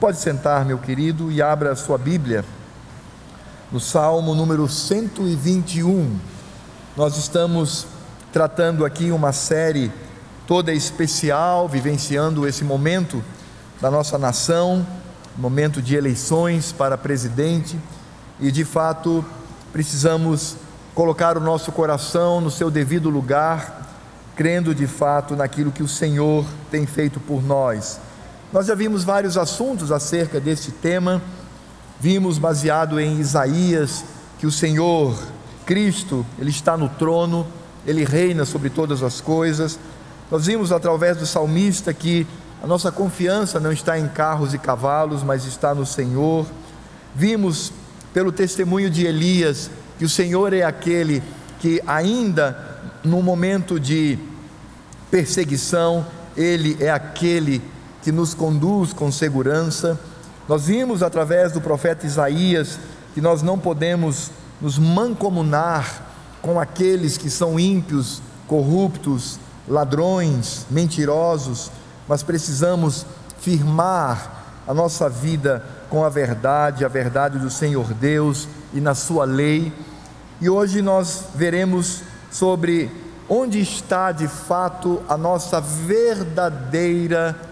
Pode sentar, meu querido, e abra a sua Bíblia no Salmo número 121. Nós estamos tratando aqui uma série toda especial, vivenciando esse momento da nossa nação, momento de eleições para presidente, e de fato precisamos colocar o nosso coração no seu devido lugar, crendo de fato naquilo que o Senhor tem feito por nós nós já vimos vários assuntos acerca deste tema, vimos baseado em Isaías que o Senhor Cristo, ele está no trono, ele reina sobre todas as coisas. Nós vimos através do salmista que a nossa confiança não está em carros e cavalos, mas está no Senhor. Vimos pelo testemunho de Elias que o Senhor é aquele que ainda no momento de perseguição, ele é aquele que nos conduz com segurança. Nós vimos através do profeta Isaías que nós não podemos nos mancomunar com aqueles que são ímpios, corruptos, ladrões, mentirosos, mas precisamos firmar a nossa vida com a verdade, a verdade do Senhor Deus e na Sua lei. E hoje nós veremos sobre onde está de fato a nossa verdadeira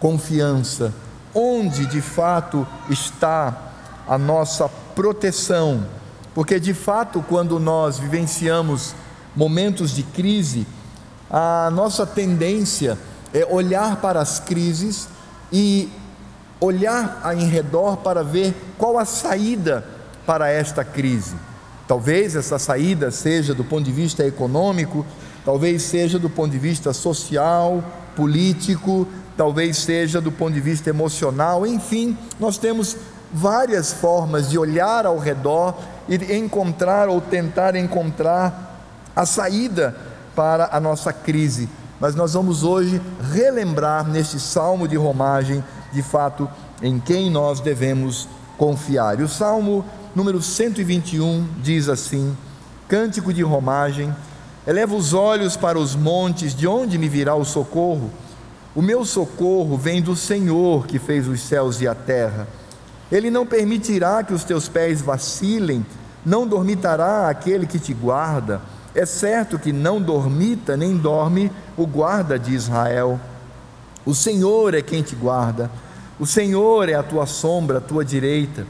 confiança, onde de fato está a nossa proteção, porque de fato, quando nós vivenciamos momentos de crise, a nossa tendência é olhar para as crises e olhar em redor para ver qual a saída para esta crise. Talvez essa saída seja do ponto de vista econômico, talvez seja do ponto de vista social, político, talvez seja do ponto de vista emocional, enfim, nós temos várias formas de olhar ao redor e encontrar ou tentar encontrar a saída para a nossa crise. Mas nós vamos hoje relembrar neste salmo de romagem, de fato, em quem nós devemos confiar. E o salmo número 121 diz assim: Cântico de romagem, eleva os olhos para os montes, de onde me virá o socorro? O meu socorro vem do Senhor que fez os céus e a terra. Ele não permitirá que os teus pés vacilem, não dormitará aquele que te guarda. É certo que não dormita nem dorme o guarda de Israel. O Senhor é quem te guarda, o Senhor é a tua sombra, a tua direita.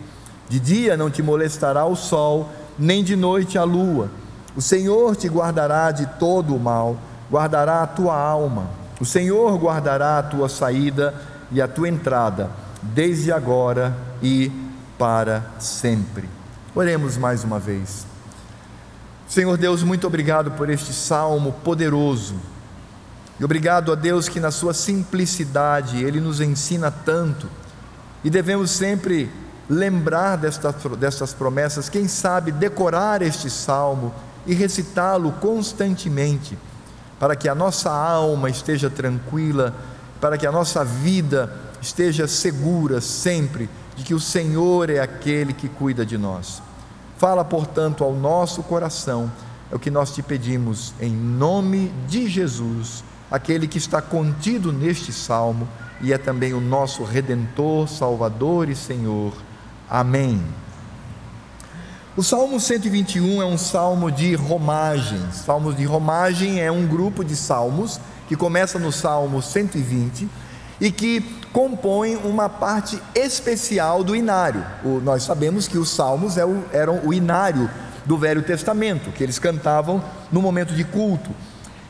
De dia não te molestará o sol, nem de noite a lua. O Senhor te guardará de todo o mal, guardará a tua alma. O Senhor guardará a tua saída e a tua entrada, desde agora e para sempre. Oremos mais uma vez. Senhor Deus, muito obrigado por este salmo poderoso. E obrigado a Deus que, na sua simplicidade, Ele nos ensina tanto. E devemos sempre lembrar destas, promessas, quem sabe decorar este salmo e recitá-lo constantemente para que a nossa alma esteja tranquila, para que a nossa vida esteja segura sempre de que o Senhor é aquele que cuida de nós. Fala, portanto, ao nosso coração, é o que nós te pedimos, em nome de Jesus, aquele que está contido neste salmo e é também o nosso Redentor, Salvador e Senhor. Amém. O Salmo 121 é um salmo de romagem. Salmos de romagem é um grupo de salmos que começa no Salmo 120 e que compõe uma parte especial do inário. O, nós sabemos que os salmos é o, eram o inário do Velho Testamento, que eles cantavam no momento de culto.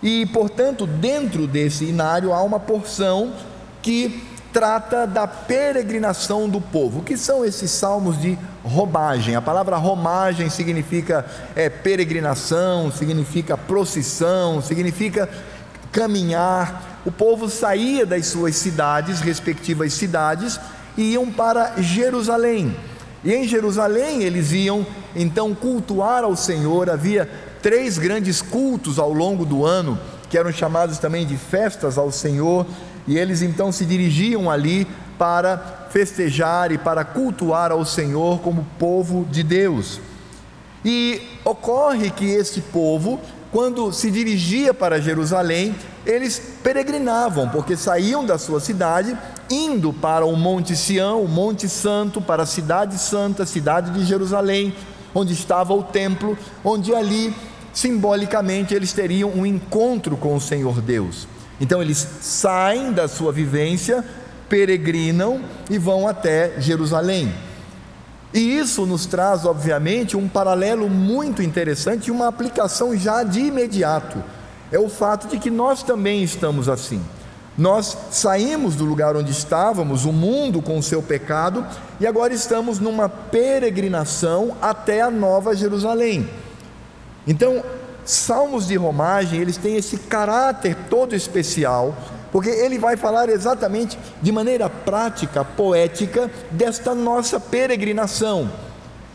E, portanto, dentro desse inário há uma porção que trata da peregrinação do povo. O que são esses salmos de romagem? A palavra romagem significa é, peregrinação, significa procissão, significa caminhar. O povo saía das suas cidades, respectivas cidades, e iam para Jerusalém. E em Jerusalém eles iam então cultuar ao Senhor. Havia três grandes cultos ao longo do ano, que eram chamados também de festas ao Senhor e eles então se dirigiam ali para festejar e para cultuar ao Senhor como povo de Deus. E ocorre que este povo, quando se dirigia para Jerusalém, eles peregrinavam, porque saíam da sua cidade, indo para o Monte Sião, o Monte Santo, para a cidade santa, cidade de Jerusalém, onde estava o templo, onde ali simbolicamente eles teriam um encontro com o Senhor Deus. Então eles saem da sua vivência, peregrinam e vão até Jerusalém. E isso nos traz, obviamente, um paralelo muito interessante e uma aplicação já de imediato. É o fato de que nós também estamos assim. Nós saímos do lugar onde estávamos, o mundo com o seu pecado, e agora estamos numa peregrinação até a Nova Jerusalém. Então, salmos de romagem, eles têm esse caráter todo especial, porque ele vai falar exatamente de maneira prática, poética, desta nossa peregrinação.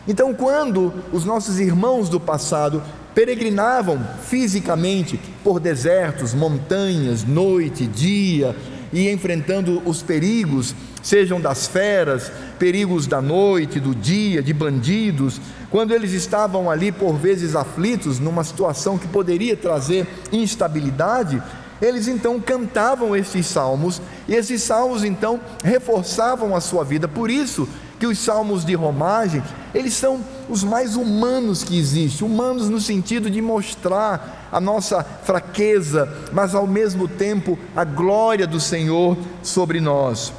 Então, quando os nossos irmãos do passado peregrinavam fisicamente por desertos, montanhas, noite, dia, e enfrentando os perigos, sejam das feras, perigos da noite, do dia, de bandidos, quando eles estavam ali por vezes aflitos, numa situação que poderia trazer instabilidade, eles então cantavam esses salmos, e esses salmos então reforçavam a sua vida. Por isso que os salmos de romagem, eles são os mais humanos que existem, humanos no sentido de mostrar a nossa fraqueza, mas ao mesmo tempo a glória do Senhor sobre nós.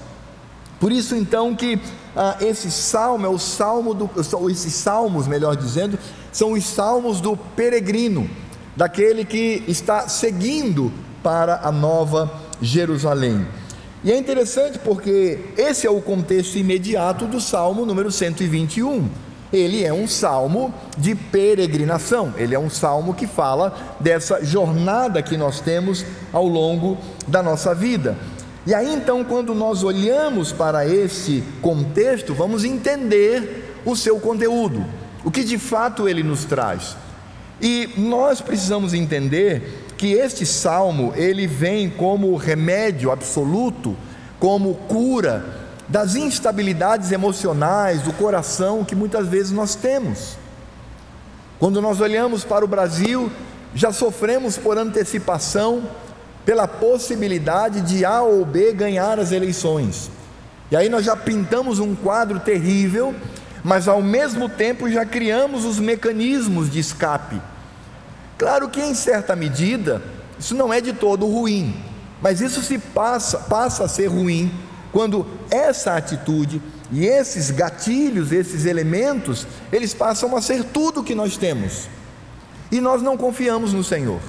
Por isso então que ah, esse salmo é o salmo do, esses salmos, melhor dizendo, são os salmos do peregrino, daquele que está seguindo para a nova Jerusalém. E é interessante porque esse é o contexto imediato do Salmo número 121. Ele é um salmo de peregrinação, ele é um salmo que fala dessa jornada que nós temos ao longo da nossa vida. E aí então, quando nós olhamos para esse contexto, vamos entender o seu conteúdo, o que de fato ele nos traz. E nós precisamos entender que este salmo ele vem como remédio absoluto, como cura das instabilidades emocionais do coração que muitas vezes nós temos. Quando nós olhamos para o Brasil, já sofremos por antecipação pela possibilidade de A ou B ganhar as eleições. E aí nós já pintamos um quadro terrível, mas ao mesmo tempo já criamos os mecanismos de escape Claro que em certa medida isso não é de todo ruim, mas isso se passa, passa a ser ruim quando essa atitude e esses gatilhos, esses elementos, eles passam a ser tudo que nós temos. E nós não confiamos no Senhor.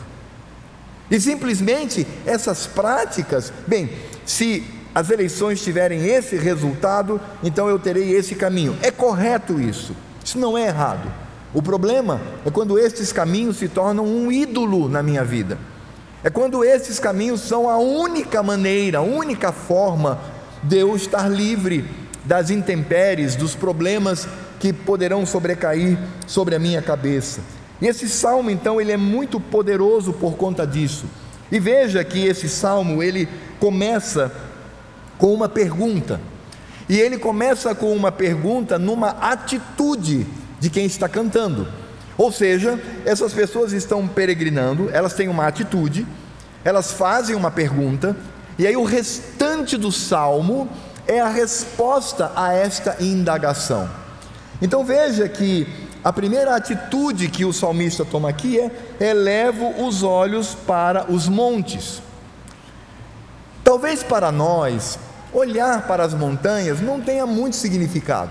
E simplesmente essas práticas, bem, se as eleições tiverem esse resultado, então eu terei esse caminho. É correto isso. Isso não é errado. O problema é quando estes caminhos se tornam um ídolo na minha vida. É quando esses caminhos são a única maneira, a única forma de eu estar livre das intempéries, dos problemas que poderão sobrecair sobre a minha cabeça. E esse salmo, então, ele é muito poderoso por conta disso. E veja que esse salmo, ele começa com uma pergunta. E ele começa com uma pergunta numa atitude de quem está cantando. Ou seja, essas pessoas estão peregrinando, elas têm uma atitude, elas fazem uma pergunta, e aí o restante do salmo é a resposta a esta indagação. Então veja que a primeira atitude que o salmista toma aqui é: elevo os olhos para os montes. Talvez para nós, olhar para as montanhas não tenha muito significado.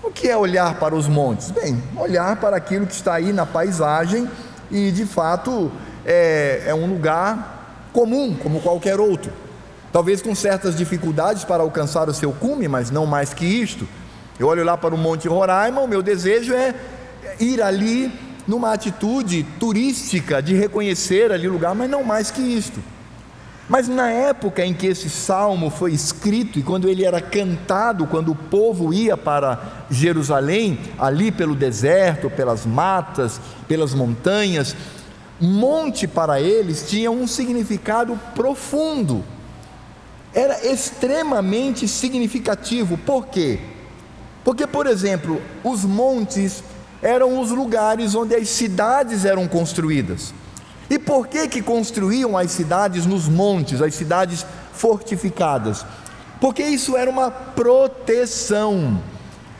O que é olhar para os montes? Bem, olhar para aquilo que está aí na paisagem e de fato é, é um lugar comum, como qualquer outro. Talvez com certas dificuldades para alcançar o seu cume, mas não mais que isto. Eu olho lá para o Monte Roraima, o meu desejo é ir ali numa atitude turística de reconhecer ali o lugar, mas não mais que isto. Mas na época em que esse salmo foi escrito e quando ele era cantado, quando o povo ia para Jerusalém, ali pelo deserto, pelas matas, pelas montanhas, monte para eles tinha um significado profundo. Era extremamente significativo. Por quê? Porque, por exemplo, os montes eram os lugares onde as cidades eram construídas. E por que que construíam as cidades nos montes, as cidades fortificadas? porque isso era uma proteção.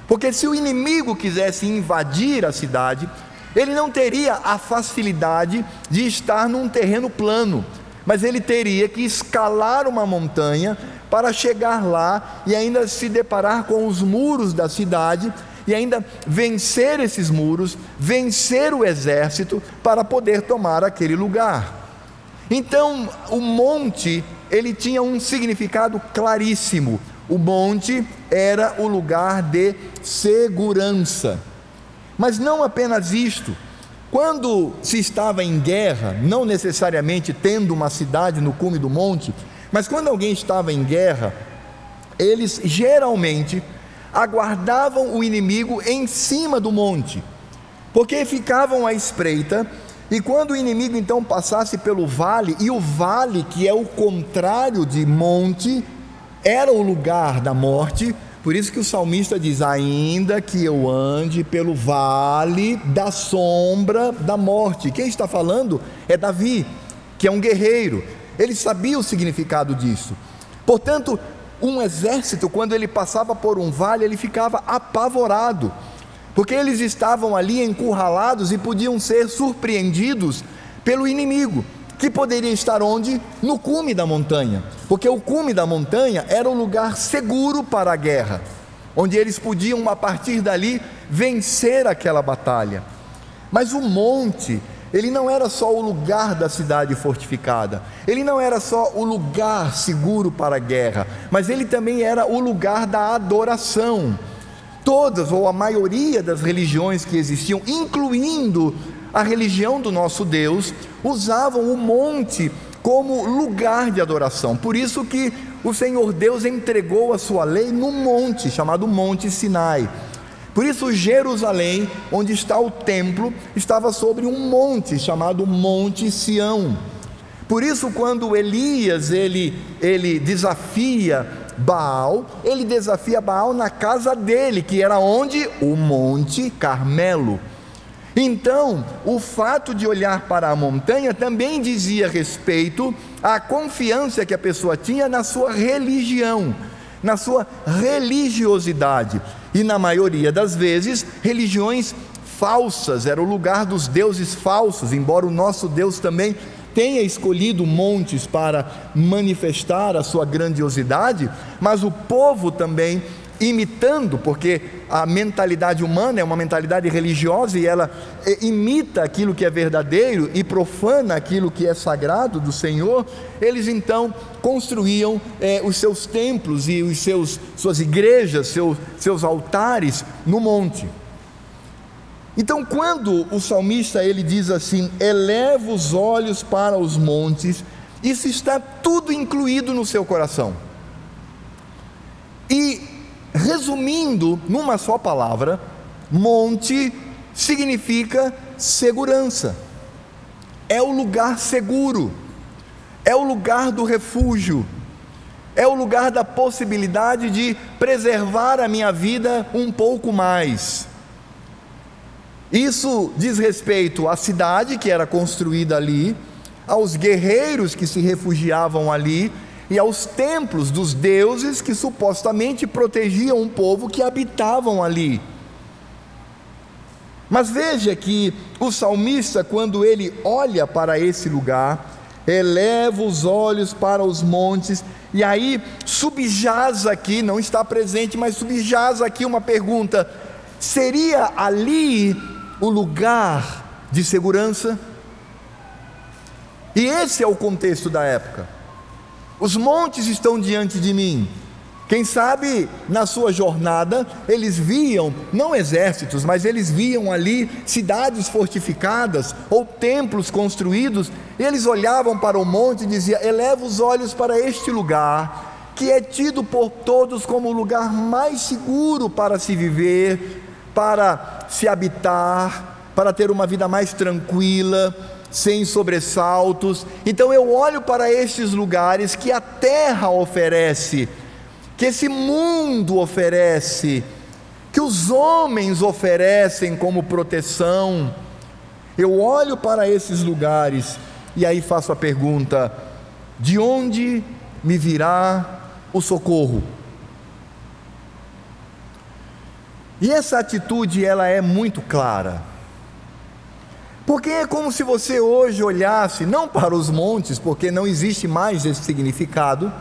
Porque se o inimigo quisesse invadir a cidade, ele não teria a facilidade de estar num terreno plano, mas ele teria que escalar uma montanha para chegar lá e ainda se deparar com os muros da cidade e ainda vencer esses muros, vencer o exército para poder tomar aquele lugar. Então, o monte, ele tinha um significado claríssimo. O monte era o lugar de segurança. Mas não apenas isto. Quando se estava em guerra, não necessariamente tendo uma cidade no cume do monte, mas quando alguém estava em guerra, eles geralmente aguardavam o inimigo em cima do monte, porque ficavam à espreita, e quando o inimigo então passasse pelo vale, e o vale, que é o contrário de monte, era o lugar da morte, por isso que o salmista diz: Ainda que eu ande pelo vale da sombra da morte. Quem está falando é Davi, que é um guerreiro. Ele sabia o significado disso. Portanto, um exército, quando ele passava por um vale, ele ficava apavorado, porque eles estavam ali encurralados e podiam ser surpreendidos pelo inimigo, que poderia estar onde? No cume da montanha, porque o cume da montanha era o lugar seguro para a guerra, onde eles podiam, a partir dali, vencer aquela batalha. Mas o monte ele não era só o lugar da cidade fortificada, ele não era só o lugar seguro para a guerra, mas ele também era o lugar da adoração. Todas ou a maioria das religiões que existiam, incluindo a religião do nosso Deus, usavam o monte como lugar de adoração. Por isso que o Senhor Deus entregou a sua lei no monte, chamado Monte Sinai. Por isso, Jerusalém, onde está o templo, estava sobre um monte chamado Monte Sião. Por isso, quando Elias ele, ele desafia Baal, ele desafia Baal na casa dele, que era onde? O Monte Carmelo. Então, o fato de olhar para a montanha também dizia respeito à confiança que a pessoa tinha na sua religião, na sua religiosidade e na maioria das vezes, religiões falsas, era o lugar dos deuses falsos, embora o nosso Deus também tenha escolhido montes para manifestar a sua grandiosidade, mas o povo também imitando, porque a mentalidade humana é uma mentalidade religiosa e ela eh, imita aquilo que é verdadeiro e profana aquilo que é sagrado do Senhor, eles então construíam eh, os seus templos e os seus suas igrejas, seus, seus altares no monte. Então, quando o salmista ele diz assim: eleva os olhos para os montes, isso está tudo incluído no seu coração. E Resumindo numa só palavra, monte significa segurança, é o lugar seguro, é o lugar do refúgio, é o lugar da possibilidade de preservar a minha vida um pouco mais. Isso diz respeito à cidade que era construída ali, aos guerreiros que se refugiavam ali e aos templos dos deuses que supostamente protegiam um povo que habitavam ali. Mas veja que o salmista, quando ele olha para esse lugar, eleva os olhos para os montes, e aí subjaz aqui, não está presente, mas subjaz aqui uma pergunta: seria ali o lugar de segurança? E esse é o contexto da época. Os montes estão diante de mim. Quem sabe na sua jornada eles viam, não exércitos, mas eles viam ali cidades fortificadas ou templos construídos, e eles olhavam para o monte e diziam: eleva os olhos para este lugar, que é tido por todos como o lugar mais seguro para se viver, para se habitar, para ter uma vida mais tranquila sem sobressaltos. Então eu olho para estes lugares que a terra oferece, que esse mundo oferece, que os homens oferecem como proteção. Eu olho para esses lugares e aí faço a pergunta: de onde me virá o socorro. E essa atitude ela é muito clara. Porque é como se você hoje olhasse não para os montes, porque não existe mais esse significado,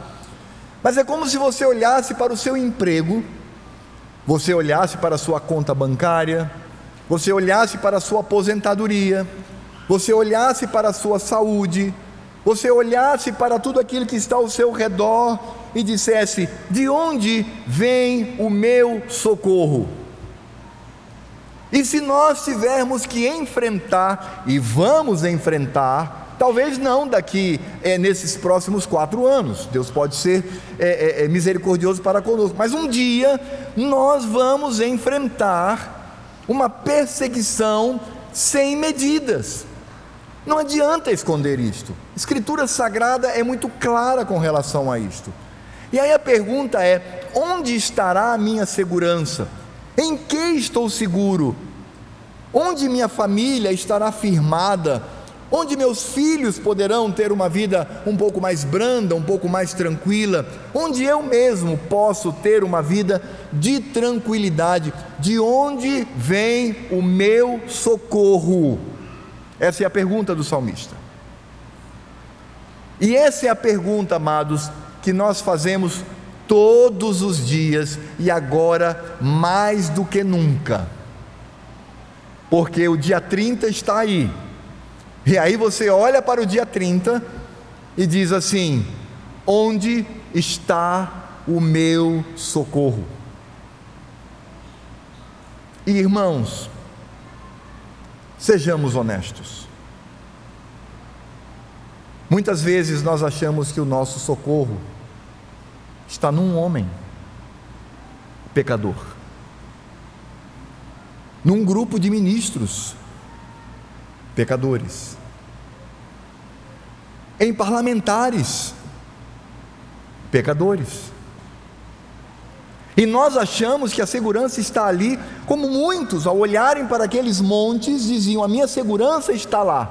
mas é como se você olhasse para o seu emprego, você olhasse para a sua conta bancária, você olhasse para a sua aposentadoria, você olhasse para a sua saúde, você olhasse para tudo aquilo que está ao seu redor e dissesse: De onde vem o meu socorro? E se nós tivermos que enfrentar, e vamos enfrentar, talvez não daqui é, nesses próximos quatro anos, Deus pode ser é, é, misericordioso para conosco, mas um dia nós vamos enfrentar uma perseguição sem medidas. Não adianta esconder isto. Escritura Sagrada é muito clara com relação a isto. E aí a pergunta é: onde estará a minha segurança? Em que estou seguro? Onde minha família estará firmada? Onde meus filhos poderão ter uma vida um pouco mais branda, um pouco mais tranquila? Onde eu mesmo posso ter uma vida de tranquilidade? De onde vem o meu socorro? Essa é a pergunta do salmista. E essa é a pergunta, amados, que nós fazemos todos os dias e agora mais do que nunca. Porque o dia 30 está aí. E aí você olha para o dia 30 e diz assim: Onde está o meu socorro? E irmãos, sejamos honestos. Muitas vezes nós achamos que o nosso socorro está num homem pecador, num grupo de ministros pecadores, em parlamentares pecadores. E nós achamos que a segurança está ali, como muitos, ao olharem para aqueles montes, diziam: A minha segurança está lá.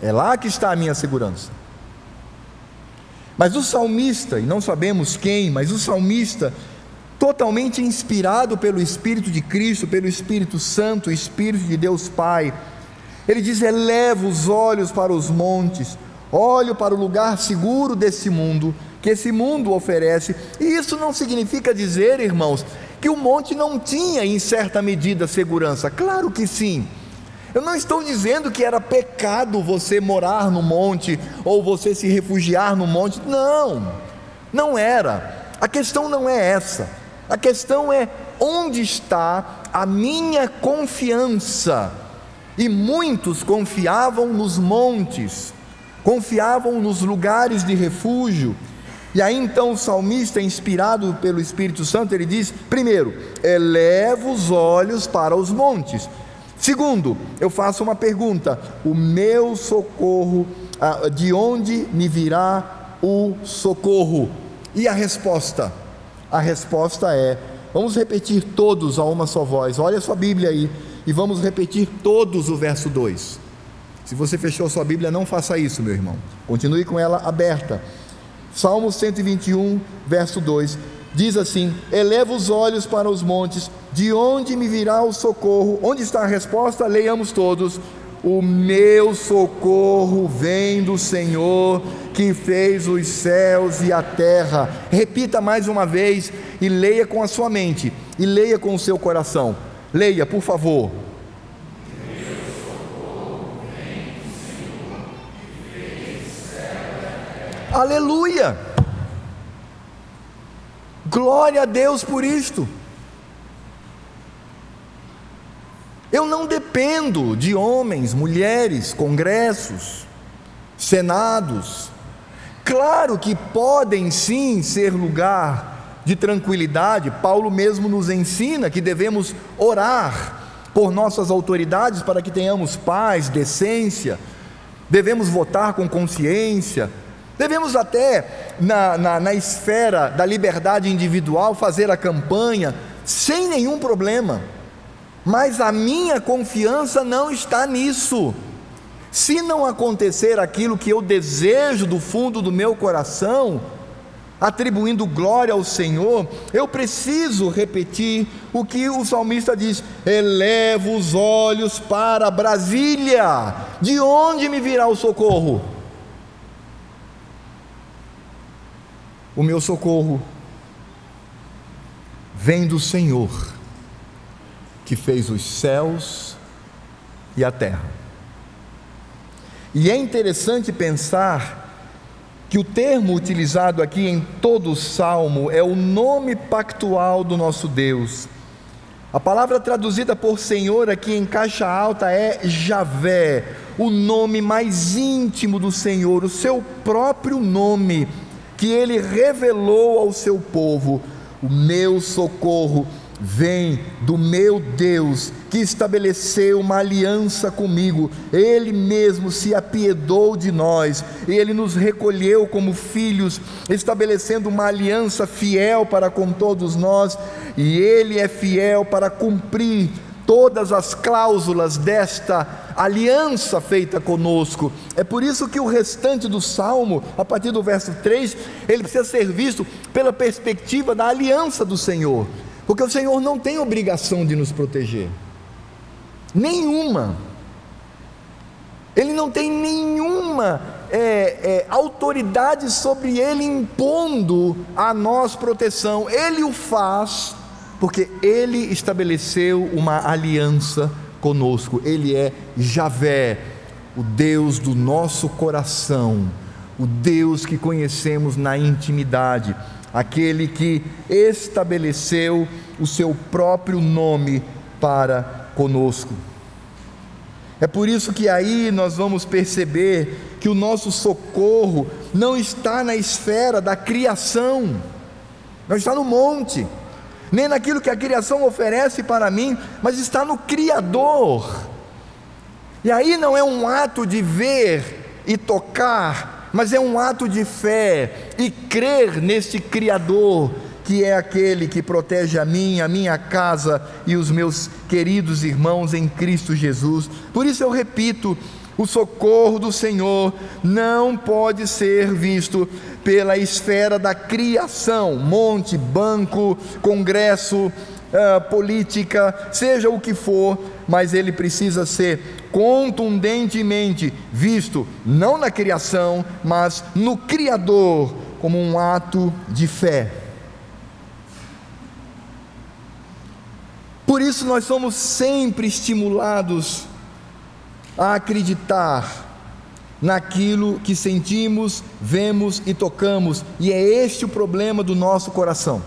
É lá que está a minha segurança. Mas o salmista, e não sabemos quem, mas o salmista, totalmente inspirado pelo Espírito de Cristo, pelo Espírito Santo, Espírito de Deus Pai, ele diz: eleva os olhos para os montes, olho para o lugar seguro desse mundo, que esse mundo oferece. E isso não significa dizer, irmãos, que o monte não tinha, em certa medida, segurança. Claro que sim. Eu não estou dizendo que era pecado você morar no monte ou você se refugiar no monte. Não, não era. A questão não é essa. A questão é onde está a minha confiança. E muitos confiavam nos montes, confiavam nos lugares de refúgio. E aí então o salmista, inspirado pelo Espírito Santo, ele diz: primeiro, eleva os olhos para os montes. Segundo, eu faço uma pergunta: o meu socorro, ah, de onde me virá o socorro? E a resposta? A resposta é: vamos repetir todos a uma só voz. Olha a sua Bíblia aí e vamos repetir todos o verso 2. Se você fechou sua Bíblia, não faça isso, meu irmão. Continue com ela aberta. Salmo 121, verso 2 diz assim: Eleva os olhos para os montes, de onde me virá o socorro? Onde está a resposta? Leiamos todos. O meu socorro vem do Senhor que fez os céus e a terra. Repita mais uma vez e leia com a sua mente e leia com o seu coração. Leia, por favor. Aleluia! Glória a Deus por isto. Eu não dependo de homens, mulheres, congressos, senados. Claro que podem sim ser lugar de tranquilidade. Paulo mesmo nos ensina que devemos orar por nossas autoridades para que tenhamos paz, decência. Devemos votar com consciência, Devemos até, na, na, na, esfera da liberdade individual, fazer a campanha sem nenhum problema, mas a minha confiança não está nisso. Se não acontecer aquilo que eu desejo do fundo do meu coração, atribuindo glória ao Senhor, eu preciso repetir o que o salmista diz: eleva os olhos para Brasília, de onde me virá o socorro? O meu socorro vem do Senhor, que fez os céus e a terra. E é interessante pensar que o termo utilizado aqui em todo o salmo é o nome pactual do nosso Deus. A palavra traduzida por Senhor aqui em caixa alta é Javé, o nome mais íntimo do Senhor, o seu próprio nome, que ele revelou ao seu povo: o meu socorro vem do meu Deus, que estabeleceu uma aliança comigo. Ele mesmo se apiedou de nós, ele nos recolheu como filhos, estabelecendo uma aliança fiel para com todos nós, e ele é fiel para cumprir todas as cláusulas desta aliança feita conosco. É por isso que o restante do salmo, a partir do verso 3, ele precisa ser visto pela perspectiva da aliança do Senhor. Porque o Senhor não tem obrigação de nos proteger, nenhuma. Ele não tem nenhuma é, é, autoridade sobre ele impondo a nós proteção. Ele o faz porque ele estabeleceu uma aliança conosco. Ele é Javé, o Deus do nosso coração, o Deus que conhecemos na intimidade aquele que estabeleceu o seu próprio nome para conosco. É por isso que aí nós vamos perceber que o nosso socorro não está na esfera da criação, não está no monte, nem naquilo que a criação oferece para mim, mas está no Criador. E aí não é um ato de ver e tocar, mas é um ato de fé e crer neste Criador, que é aquele que protege a mim, a minha casa e os meus queridos irmãos em Cristo Jesus. Por isso eu repito: o socorro do Senhor não pode ser visto pela esfera da criação, monte, banco, congresso, uh, política, seja o que for, mas ele precisa ser contundentemente visto não na criação, mas no Criador, como um ato de fé. Por isso nós somos sempre estimulados a acreditar naquilo que sentimos, vemos e tocamos, e é este o problema do nosso coração.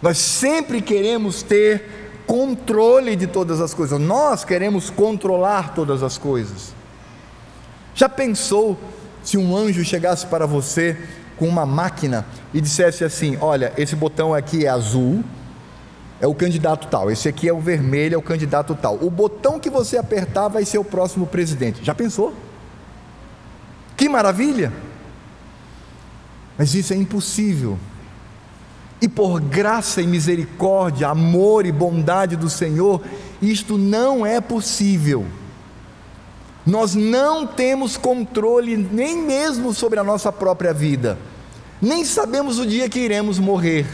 Nós sempre queremos ter controle de todas as coisas. Nós queremos controlar todas as coisas. Já pensou se um anjo chegasse para você com uma máquina e dissesse assim: Olha, esse botão aqui é azul, é o candidato tal, esse aqui é o vermelho, é o candidato tal. O botão que você apertar vai ser o próximo presidente. Já pensou? Que maravilha! Mas isso é impossível e por graça e misericórdia, amor e bondade do Senhor, isto não é possível. Nós não temos controle nem mesmo sobre a nossa própria vida, nem sabemos o dia que iremos morrer.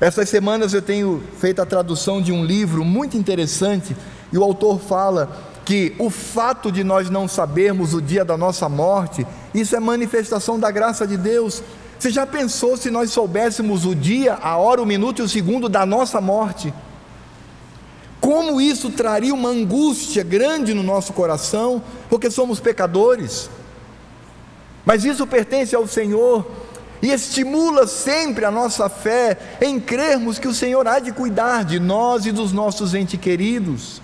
Essas semanas eu tenho feito a tradução de um livro muito interessante e o autor fala que o fato de nós não sabermos o dia da nossa morte, isso é manifestação da graça de Deus você já pensou se nós soubéssemos o dia, a hora, o minuto e o segundo da nossa morte? Como isso traria uma angústia grande no nosso coração, porque somos pecadores. Mas isso pertence ao Senhor e estimula sempre a nossa fé em crermos que o Senhor há de cuidar de nós e dos nossos entes queridos.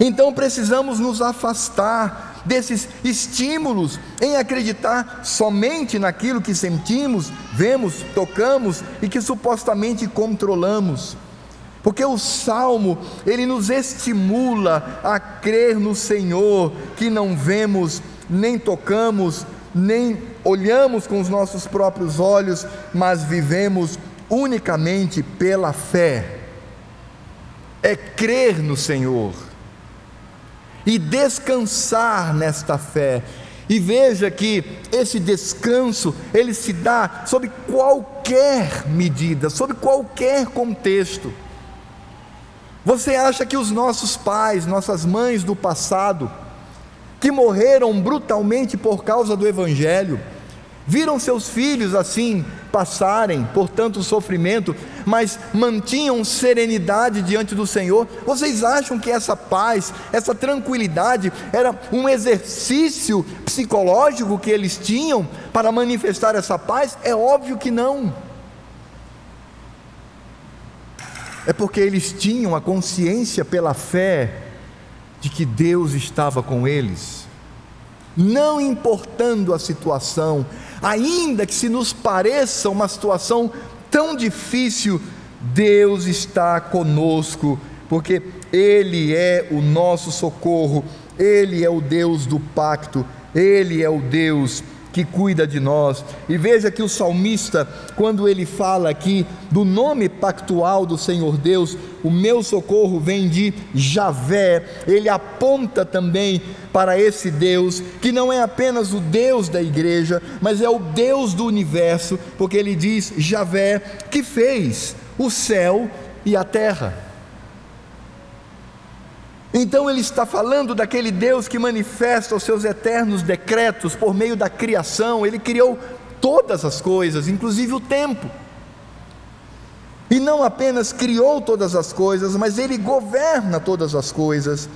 Então precisamos nos afastar desses estímulos em acreditar somente naquilo que sentimos, vemos, tocamos e que supostamente controlamos. Porque o salmo, ele nos estimula a crer no Senhor, que não vemos, nem tocamos, nem olhamos com os nossos próprios olhos, mas vivemos unicamente pela fé. É crer no Senhor e descansar nesta fé E veja que esse descanso, ele se dá sob qualquer medida, sob qualquer contexto. Você acha que os nossos pais, nossas mães do passado, que morreram brutalmente por causa do Evangelho, viram seus filhos assim passarem por tanto sofrimento, mas mantinham serenidade diante do Senhor. Vocês acham que essa paz, essa tranquilidade era um exercício psicológico que eles tinham para manifestar essa paz? É óbvio que não. É porque eles tinham a consciência pela fé de que Deus estava com eles, não importando a situação, ainda que se nos pareça uma situação tão difícil, Deus está conosco, porque Ele é o nosso socorro, Ele é o Deus do pacto, Ele é o Deus que cuida de nós. E veja que o salmista, quando ele fala aqui do nome pactual do Senhor Deus, o meu socorro vem de Javé, ele aponta também para esse Deus, que não é apenas o Deus da igreja, mas é o Deus do universo, porque ele diz Javé, que fez o céu e a terra. Então ele está falando daquele Deus que manifesta os seus eternos decretos por meio da criação, ele criou todas as coisas, inclusive o tempo. E não apenas criou todas as coisas, mas ele governa todas as coisas.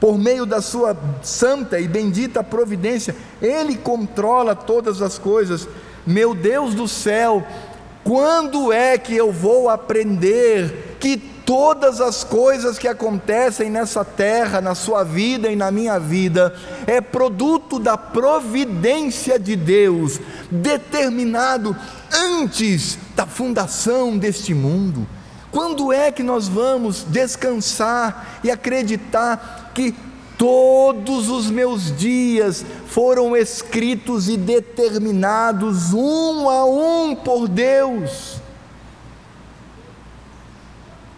Por meio da sua santa e bendita providência, ele controla todas as coisas. Meu Deus do céu, quando é que eu vou aprender que todas as coisas que acontecem nessa terra, na sua vida e na minha vida, é produto da providência de Deus, determinado antes da fundação deste mundo. Quando é que nós vamos descansar e acreditar que todos os meus dias foram escritos e determinados um a um por Deus?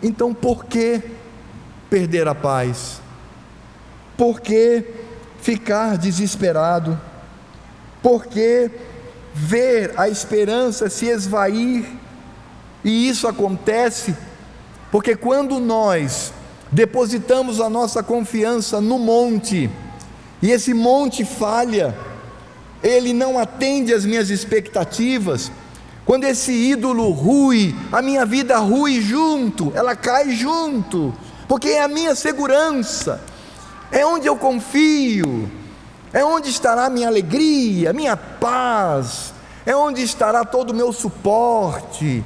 Então por que perder a paz? Por que ficar desesperado? Por que ver a esperança se esvair? E isso acontece porque quando nós depositamos a nossa confiança no monte, e esse monte falha, ele não atende às minhas expectativas, quando esse ídolo rui, a minha vida rui junto, ela cai junto, porque é a minha segurança, é onde eu confio, é onde estará a minha alegria, a minha paz, é onde estará todo o meu suporte.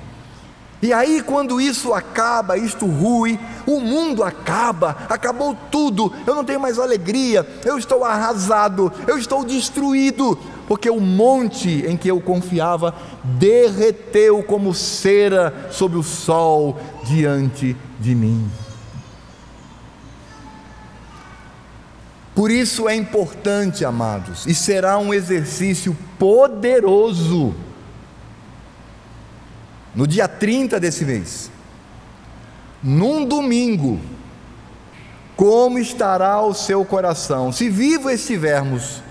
E aí, quando isso acaba, isto rui, o mundo acaba, acabou tudo, eu não tenho mais alegria, eu estou arrasado, eu estou destruído, porque o monte em que eu confiava derreteu como cera sob o sol diante de mim. Por isso é importante, amados, e será um exercício poderoso. No dia 30 desse mês, num domingo, como estará o seu coração? Se vivo estivermos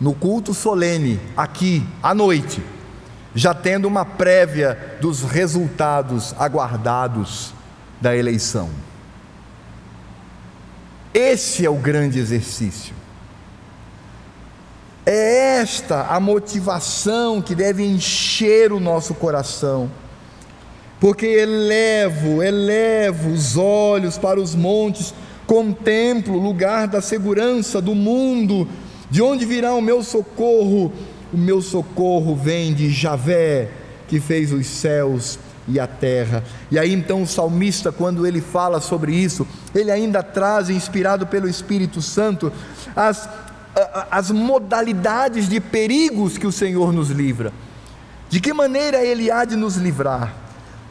no culto solene, aqui, à noite, já tendo uma prévia dos resultados aguardados da eleição. Esse é o grande exercício. É esta a motivação que deve encher o nosso coração. Porque elevo, elevo os olhos para os montes, contemplo o lugar da segurança do mundo, de onde virá o meu socorro? O meu socorro vem de Javé, que fez os céus e a terra. E aí então o salmista, quando ele fala sobre isso, ele ainda traz, inspirado pelo Espírito Santo, as, as modalidades de perigos que o Senhor nos livra. De que maneira ele há de nos livrar?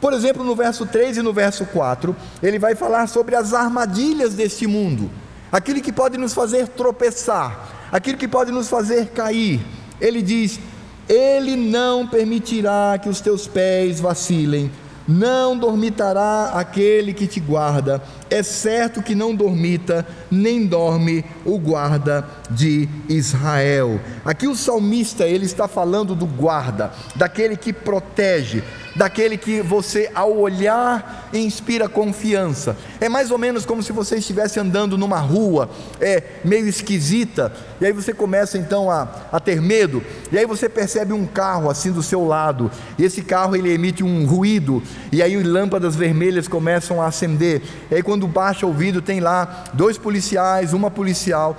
Por exemplo, no verso 3 e no verso 4, ele vai falar sobre as armadilhas deste mundo, aquilo que pode nos fazer tropeçar, aquilo que pode nos fazer cair. Ele diz: Ele não permitirá que os teus pés vacilem, não dormitará aquele que te guarda. é certo que não dormita, nem dorme o guarda de Israel. Aqui o salmista, ele está falando do guarda, daquele que protege, daquele que você, ao olhar, inspira confiança. É mais ou menos como se você estivesse andando numa rua, é meio esquisita, e aí você começa então a, a ter medo, e aí você percebe um carro assim do seu lado, e esse carro ele emite um ruído, e aí lâmpadas vermelhas começam a acender, e aí quando baixa o vidro tem lá dois policiais, uma policial.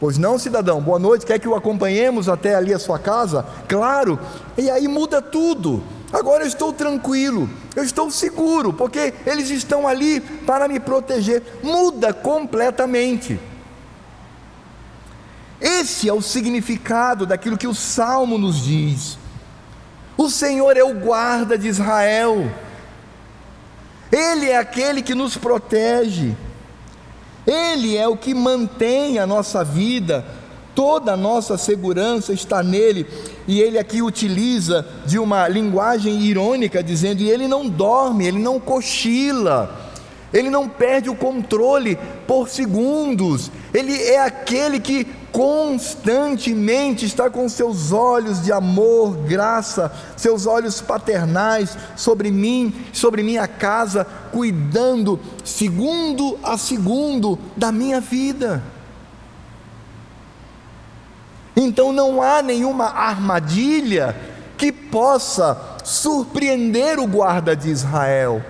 Pois não, cidadão, boa noite, quer que o acompanhemos até ali a sua casa? Claro, e aí muda tudo. Agora eu estou tranquilo, eu estou seguro, porque eles estão ali para me proteger. Muda completamente. Esse é o significado daquilo que o salmo nos diz. O Senhor é o guarda de Israel, Ele é aquele que nos protege, Ele é o que mantém a nossa vida toda a nossa segurança está nele. E ele aqui utiliza de uma linguagem irônica, dizendo: e ele não dorme, ele não cochila, ele não perde o controle por segundos, ele é aquele que constantemente está com seus olhos de amor, graça, seus olhos paternais sobre mim, sobre minha casa, cuidando segundo a segundo da minha vida. Então não há nenhuma armadilha que possa surpreender o guarda de Israel.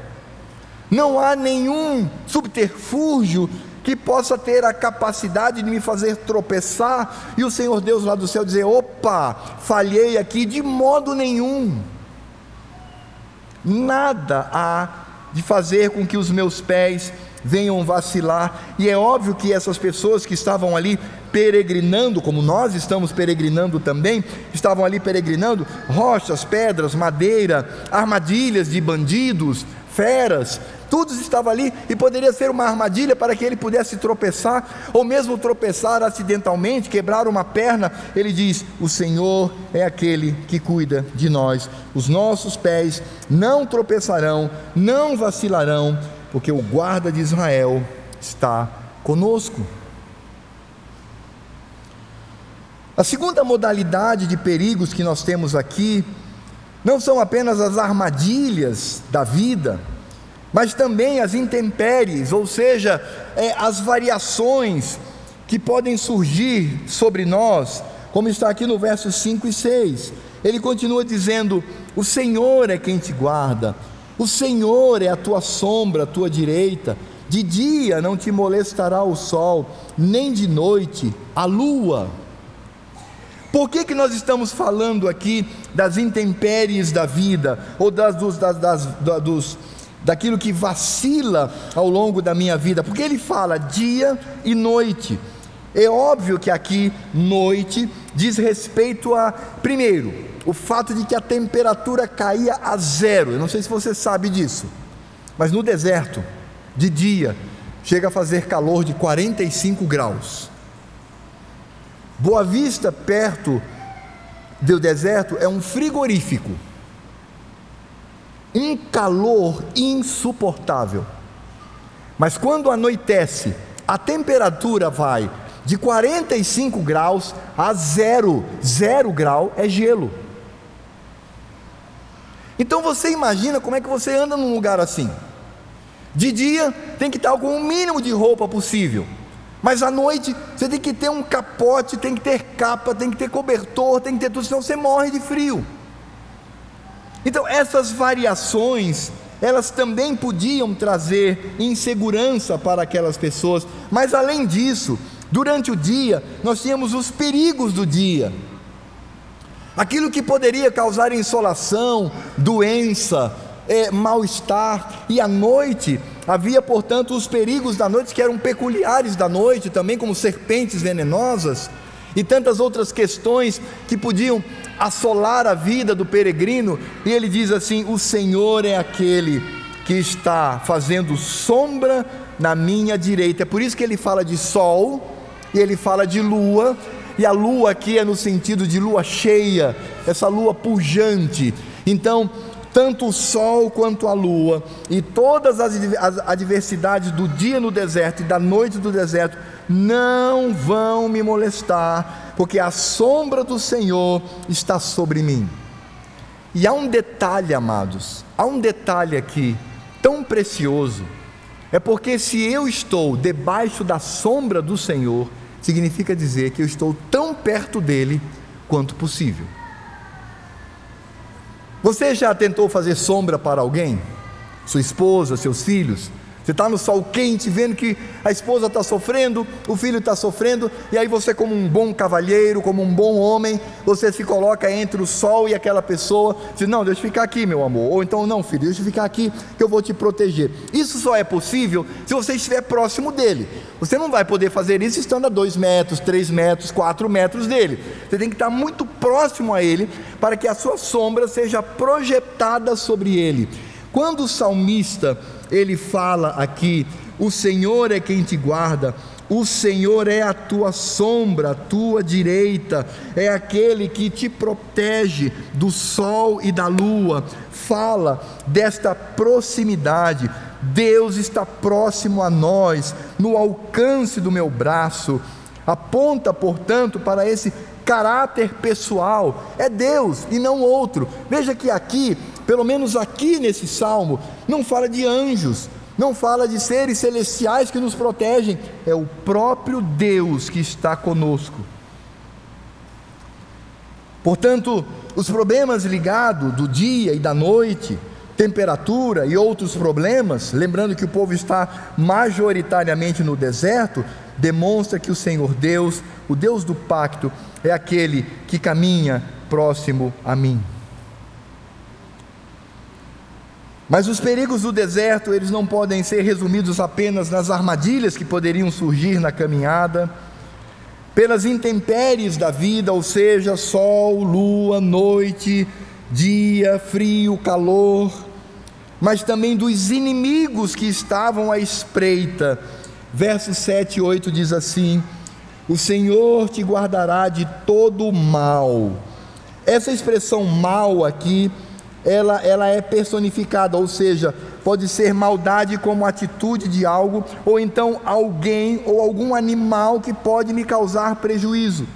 Não há nenhum subterfúgio que possa ter a capacidade de me fazer tropeçar e o Senhor Deus lá do céu dizer: opa, falhei aqui, de modo nenhum. Nada há de fazer com que os meus pés venham vacilar, e é óbvio que essas pessoas que estavam ali peregrinando, como nós estamos peregrinando também, estavam ali peregrinando rochas, pedras, madeira, armadilhas de bandidos, feras, tudo estava ali e poderia ser uma armadilha para que ele pudesse tropeçar, ou mesmo tropeçar acidentalmente, quebrar uma perna. Ele diz: O Senhor é aquele que cuida de nós, os nossos pés não tropeçarão, não vacilarão, porque o guarda de Israel está conosco. A segunda modalidade de perigos que nós temos aqui não são apenas as armadilhas da vida, mas também as intempéries, ou seja, é, as variações que podem surgir sobre nós, como está aqui no versos 5 e 6. Ele continua dizendo: O Senhor é quem te guarda, o Senhor é a tua sombra, a tua direita. De dia não te molestará o sol, nem de noite a lua. Por que, que nós estamos falando aqui das intempéries da vida, ou das, dos, das, das, dos, daquilo que vacila ao longo da minha vida? Porque ele fala dia e noite. É óbvio que aqui, noite, diz respeito a, primeiro, o fato de que a temperatura caía a zero. Eu não sei se você sabe disso, mas no deserto, de dia, chega a fazer calor de 45 graus. Boa Vista, perto do deserto, é um frigorífico. Um calor insuportável. Mas quando anoitece, a temperatura vai de 45 graus a zero. Zero grau é gelo. Então você imagina como é que você anda num lugar assim. De dia tem que estar com o mínimo de roupa possível. Mas à noite você tem que ter um capote, tem que ter capa, tem que ter cobertor, tem que ter tudo, senão você morre de frio. Então essas variações, elas também podiam trazer insegurança para aquelas pessoas, mas além disso, durante o dia, nós tínhamos os perigos do dia. Aquilo que poderia causar insolação, doença, é, mal-estar, e à noite havia, portanto, os perigos da noite que eram peculiares da noite, também como serpentes venenosas e tantas outras questões que podiam assolar a vida do peregrino, e ele diz assim: O Senhor é aquele que está fazendo sombra na minha direita. É por isso que ele fala de sol e ele fala de lua, e a lua aqui é no sentido de lua cheia, essa lua pujante. Então, tanto o sol quanto a lua, e todas as adversidades do dia no deserto e da noite do deserto, não vão me molestar, porque a sombra do Senhor está sobre mim. E há um detalhe, amados, há um detalhe aqui tão precioso, é porque se eu estou debaixo da sombra do Senhor, significa dizer que eu estou tão perto dele quanto possível. Você já tentou fazer sombra para alguém? Sua esposa, seus filhos? Você está no sol quente, vendo que a esposa está sofrendo, o filho está sofrendo, e aí você, como um bom cavalheiro, como um bom homem, você se coloca entre o sol e aquela pessoa, diz: Não, deixa eu ficar aqui, meu amor. Ou então, não, filho, deixa eu ficar aqui que eu vou te proteger. Isso só é possível se você estiver próximo dele. Você não vai poder fazer isso estando a dois metros, três metros, quatro metros dele. Você tem que estar muito próximo a ele para que a sua sombra seja projetada sobre ele. Quando o salmista ele fala aqui: o Senhor é quem te guarda, o Senhor é a tua sombra, a tua direita, é aquele que te protege do sol e da lua. Fala desta proximidade. Deus está próximo a nós, no alcance do meu braço. Aponta, portanto, para esse caráter pessoal. É Deus e não outro. Veja que aqui pelo menos aqui nesse salmo, não fala de anjos, não fala de seres celestiais que nos protegem, é o próprio Deus que está conosco. Portanto, os problemas ligados do dia e da noite, temperatura e outros problemas, lembrando que o povo está majoritariamente no deserto, demonstra que o Senhor Deus, o Deus do pacto, é aquele que caminha próximo a mim. Mas os perigos do deserto, eles não podem ser resumidos apenas nas armadilhas que poderiam surgir na caminhada, pelas intempéries da vida, ou seja, sol, lua, noite, dia, frio, calor, mas também dos inimigos que estavam à espreita. Versos 7 e 8 diz assim: O Senhor te guardará de todo mal. Essa expressão mal aqui ela, ela é personificada, ou seja, pode ser maldade como atitude de algo, ou então alguém ou algum animal que pode me causar prejuízo.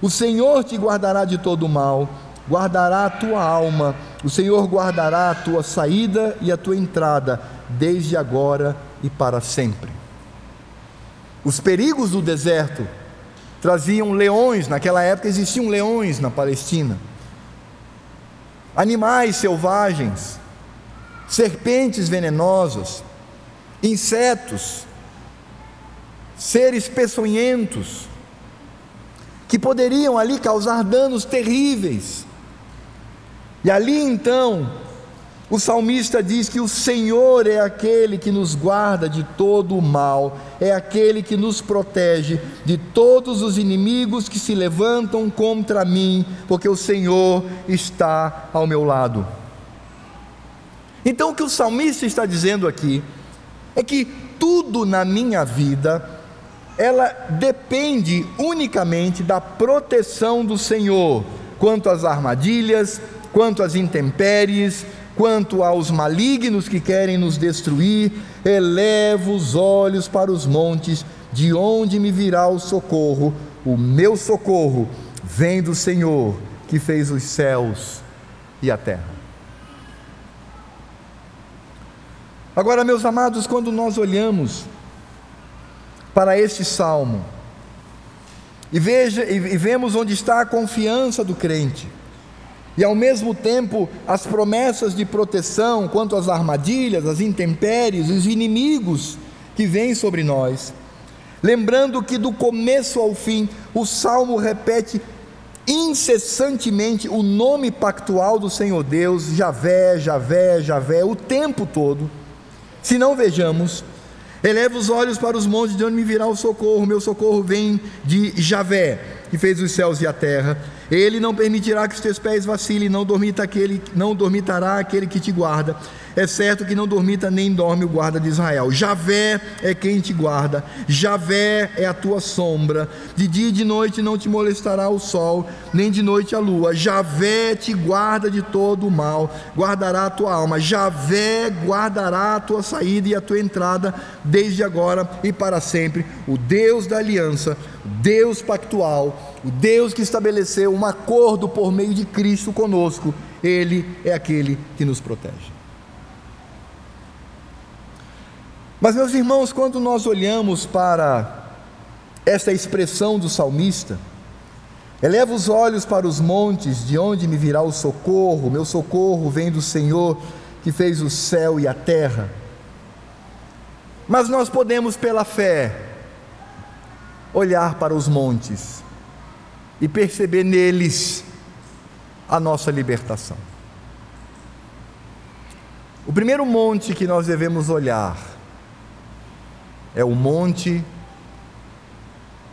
O Senhor te guardará de todo mal, guardará a tua alma, o Senhor guardará a tua saída e a tua entrada, desde agora e para sempre. Os perigos do deserto traziam leões, naquela época existiam leões na Palestina animais selvagens, serpentes venenosas, insetos, seres peçonhentos, que poderiam ali causar danos terríveis. E ali então, o salmista diz que o Senhor é aquele que nos guarda de todo o mal, é aquele que nos protege de todos os inimigos que se levantam contra mim, porque o Senhor está ao meu lado. Então, o que o salmista está dizendo aqui é que tudo na minha vida ela depende unicamente da proteção do Senhor, quanto às armadilhas, quanto às intempéries, Quanto aos malignos que querem nos destruir, elevo os olhos para os montes, de onde me virá o socorro? O meu socorro vem do Senhor, que fez os céus e a terra. Agora, meus amados, quando nós olhamos para este salmo e, veja, e vemos onde está a confiança do crente, e ao mesmo tempo as promessas de proteção quanto às armadilhas, as intempéries, os inimigos que vêm sobre nós. Lembrando que do começo ao fim, o salmo repete incessantemente o nome pactual do Senhor Deus, Javé, Javé, Javé, o tempo todo. Se não vejamos, eleva os olhos para os montes de onde me virá o socorro, meu socorro vem de Javé, que fez os céus e a terra Ele não permitirá que os teus pés vacilem, não dormita aquele, não dormitará aquele que te guarda. É certo que não dormita nem dorme o guarda de Israel. Javé é quem te guarda, Javé é a tua sombra. De dia e de noite não te molestará o sol, nem de noite a lua. Javé te guarda de todo o mal, guardará a tua alma. Javé guardará a tua saída e a tua entrada, desde agora e para sempre. O Deus da aliança, Deus pactual, o Deus que estabeleceu um acordo por meio de Cristo conosco, Ele é aquele que nos protege. Mas, meus irmãos, quando nós olhamos para esta expressão do salmista, eleva os olhos para os montes, de onde me virá o socorro, meu socorro vem do Senhor que fez o céu e a terra. Mas nós podemos, pela fé, olhar para os montes e perceber neles a nossa libertação. O primeiro monte que nós devemos olhar é o Monte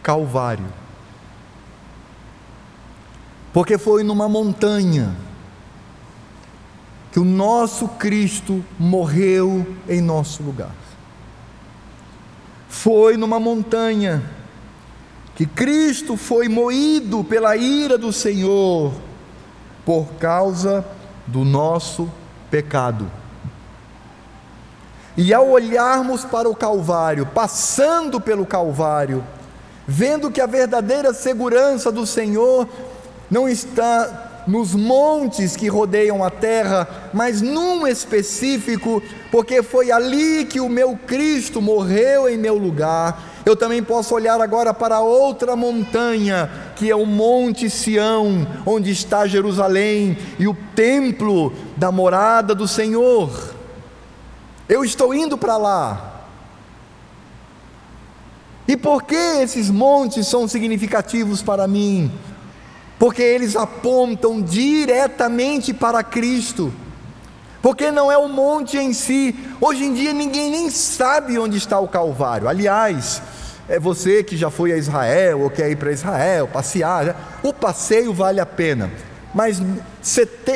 Calvário. Porque foi numa montanha que o nosso Cristo morreu em nosso lugar. Foi numa montanha que Cristo foi moído pela ira do Senhor por causa do nosso pecado. E ao olharmos para o Calvário, passando pelo Calvário, vendo que a verdadeira segurança do Senhor não está nos montes que rodeiam a terra, mas num específico, porque foi ali que o meu Cristo morreu em meu lugar. Eu também posso olhar agora para outra montanha, que é o Monte Sião, onde está Jerusalém e o templo da morada do Senhor. Eu estou indo para lá. E por que esses montes são significativos para mim? Porque eles apontam diretamente para Cristo. Porque não é o monte em si. Hoje em dia ninguém nem sabe onde está o Calvário. Aliás, é você que já foi a Israel ou quer ir para Israel, passear, o passeio vale a pena. Mas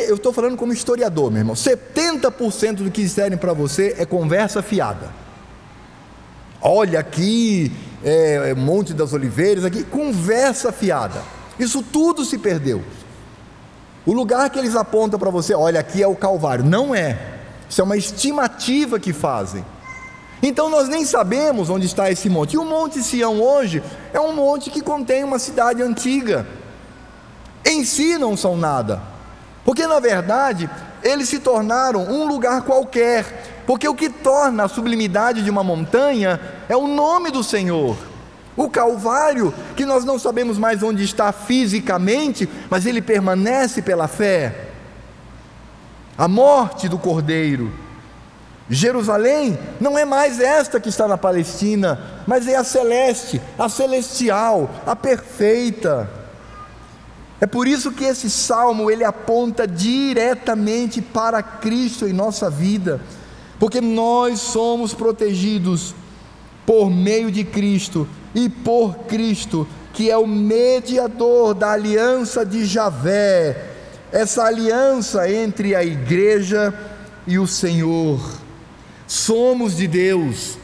eu estou falando como historiador, meu irmão. 70% do que disserem para você é conversa fiada. Olha aqui, é, é, Monte das Oliveiras, aqui, conversa fiada. Isso tudo se perdeu. O lugar que eles apontam para você, olha, aqui é o Calvário. Não é. Isso é uma estimativa que fazem. Então nós nem sabemos onde está esse monte. E o Monte Sião hoje é um monte que contém uma cidade antiga em si não são nada, porque na verdade eles se tornaram um lugar qualquer, porque o que torna a sublimidade de uma montanha é o nome do Senhor. O Calvário, que nós não sabemos mais onde está fisicamente, mas ele permanece pela fé. A morte do Cordeiro. Jerusalém não é mais esta que está na Palestina, mas é a celeste, a celestial, a perfeita. É por isso que esse salmo ele aponta diretamente para Cristo em nossa vida, porque nós somos protegidos por meio de Cristo e por Cristo, que é o mediador da aliança de Javé, essa aliança entre a igreja e o Senhor. Somos de Deus,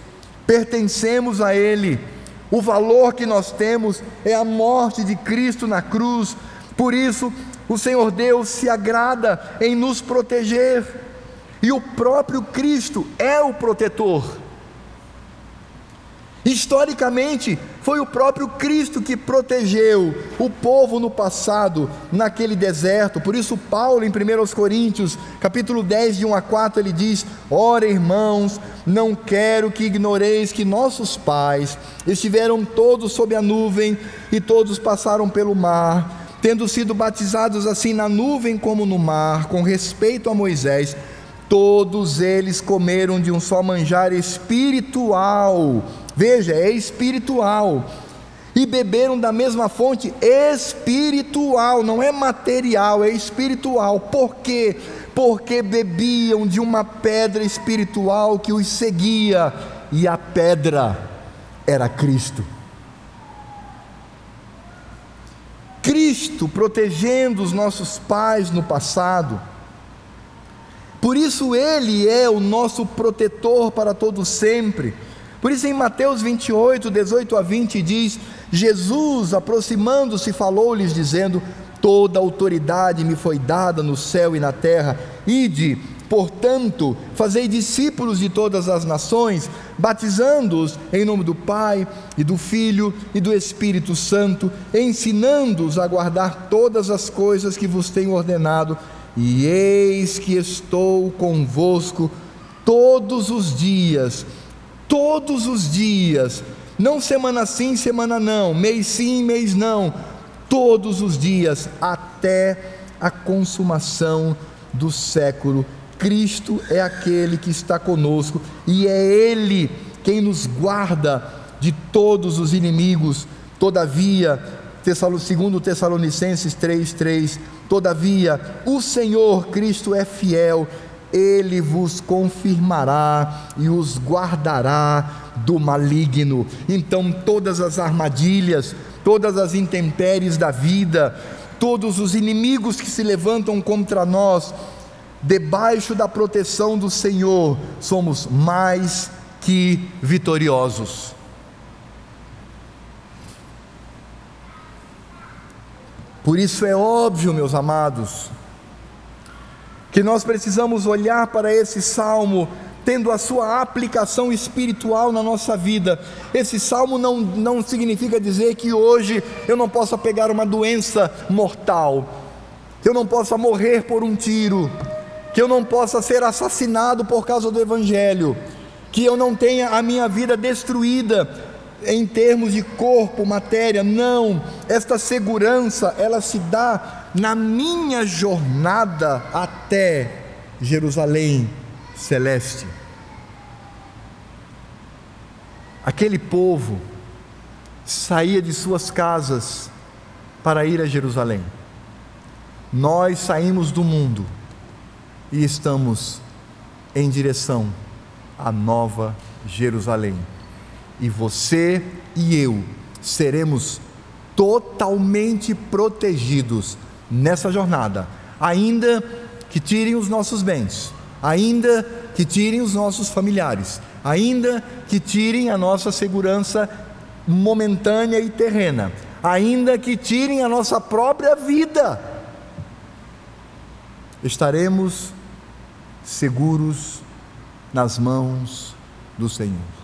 pertencemos a Ele. O valor que nós temos é a morte de Cristo na cruz, por isso, o Senhor Deus se agrada em nos proteger, e o próprio Cristo é o protetor. Historicamente, foi o próprio Cristo que protegeu o povo no passado, naquele deserto. Por isso, Paulo, em 1 Coríntios, capítulo 10, de 1 a 4, ele diz: Ora, irmãos, não quero que ignoreis que nossos pais estiveram todos sob a nuvem e todos passaram pelo mar tendo sido batizados assim na nuvem como no mar, com respeito a Moisés, todos eles comeram de um só manjar espiritual. Veja, é espiritual. E beberam da mesma fonte espiritual, não é material, é espiritual. Por quê? Porque bebiam de uma pedra espiritual que os seguia, e a pedra era Cristo. Cristo protegendo os nossos pais no passado. Por isso ele é o nosso protetor para todo sempre. Por isso em Mateus 28, 18 a 20 diz: Jesus, aproximando-se, falou-lhes dizendo: Toda autoridade me foi dada no céu e na terra. Ide, portanto, fazei discípulos de todas as nações, batizando-os em nome do Pai e do Filho e do Espírito Santo, ensinando-os a guardar todas as coisas que vos tenho ordenado e eis que estou convosco todos os dias, todos os dias, não semana sim, semana não, mês sim, mês não, todos os dias, até a consumação do século. Cristo é aquele que está conosco e é Ele quem nos guarda de todos os inimigos. Todavia, segundo Tessalonicenses 3,3, Todavia, o Senhor Cristo é fiel, ele vos confirmará e os guardará do maligno. Então, todas as armadilhas, todas as intempéries da vida, todos os inimigos que se levantam contra nós, debaixo da proteção do Senhor, somos mais que vitoriosos. Por isso é óbvio, meus amados, que nós precisamos olhar para esse salmo tendo a sua aplicação espiritual na nossa vida. Esse salmo não, não significa dizer que hoje eu não possa pegar uma doença mortal, que eu não possa morrer por um tiro, que eu não possa ser assassinado por causa do Evangelho, que eu não tenha a minha vida destruída em termos de corpo, matéria, não. Esta segurança, ela se dá na minha jornada até Jerusalém celeste. Aquele povo saía de suas casas para ir a Jerusalém. Nós saímos do mundo e estamos em direção à nova Jerusalém e você e eu seremos totalmente protegidos nessa jornada, ainda que tirem os nossos bens, ainda que tirem os nossos familiares, ainda que tirem a nossa segurança momentânea e terrena, ainda que tirem a nossa própria vida, estaremos seguros nas mãos do Senhor.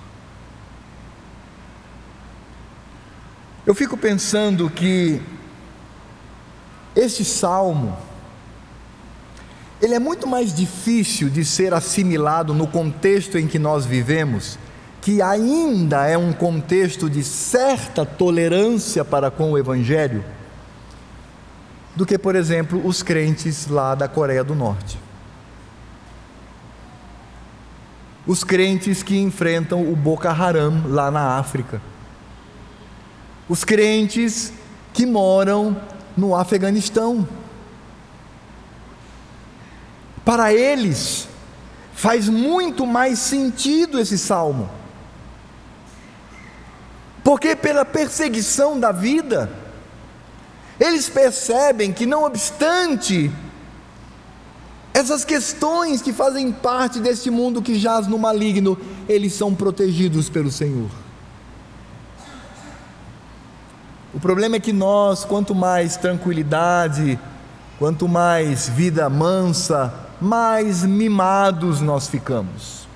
Eu fico pensando que este salmo ele é muito mais difícil de ser assimilado no contexto em que nós vivemos, que ainda é um contexto de certa tolerância para com o evangelho, do que, por exemplo, os crentes lá da Coreia do Norte. Os crentes que enfrentam o Boko Haram lá na África os crentes que moram no Afeganistão. Para eles, faz muito mais sentido esse salmo, porque pela perseguição da vida, eles percebem que, não obstante essas questões que fazem parte deste mundo que jaz no maligno, eles são protegidos pelo Senhor. O problema é que nós, quanto mais tranquilidade, quanto mais vida mansa, mais mimados nós ficamos.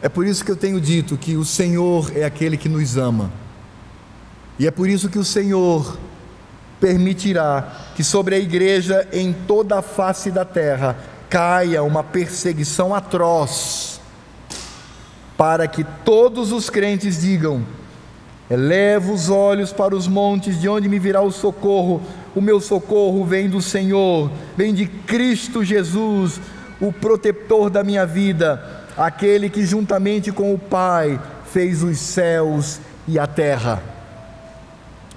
É por isso que eu tenho dito que o Senhor é aquele que nos ama. E é por isso que o Senhor permitirá que sobre a igreja em toda a face da terra caia uma perseguição atroz, para que todos os crentes digam: Elevo os olhos para os montes, de onde me virá o socorro? O meu socorro vem do Senhor, vem de Cristo Jesus, o protetor da minha vida, aquele que juntamente com o Pai fez os céus e a terra.